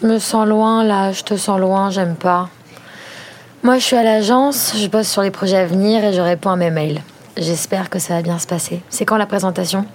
Je me sens loin là, je te sens loin, j'aime pas. Moi, je suis à l'agence, je bosse sur les projets à venir et je réponds à mes mails. J'espère que ça va bien se passer. C'est quand la présentation?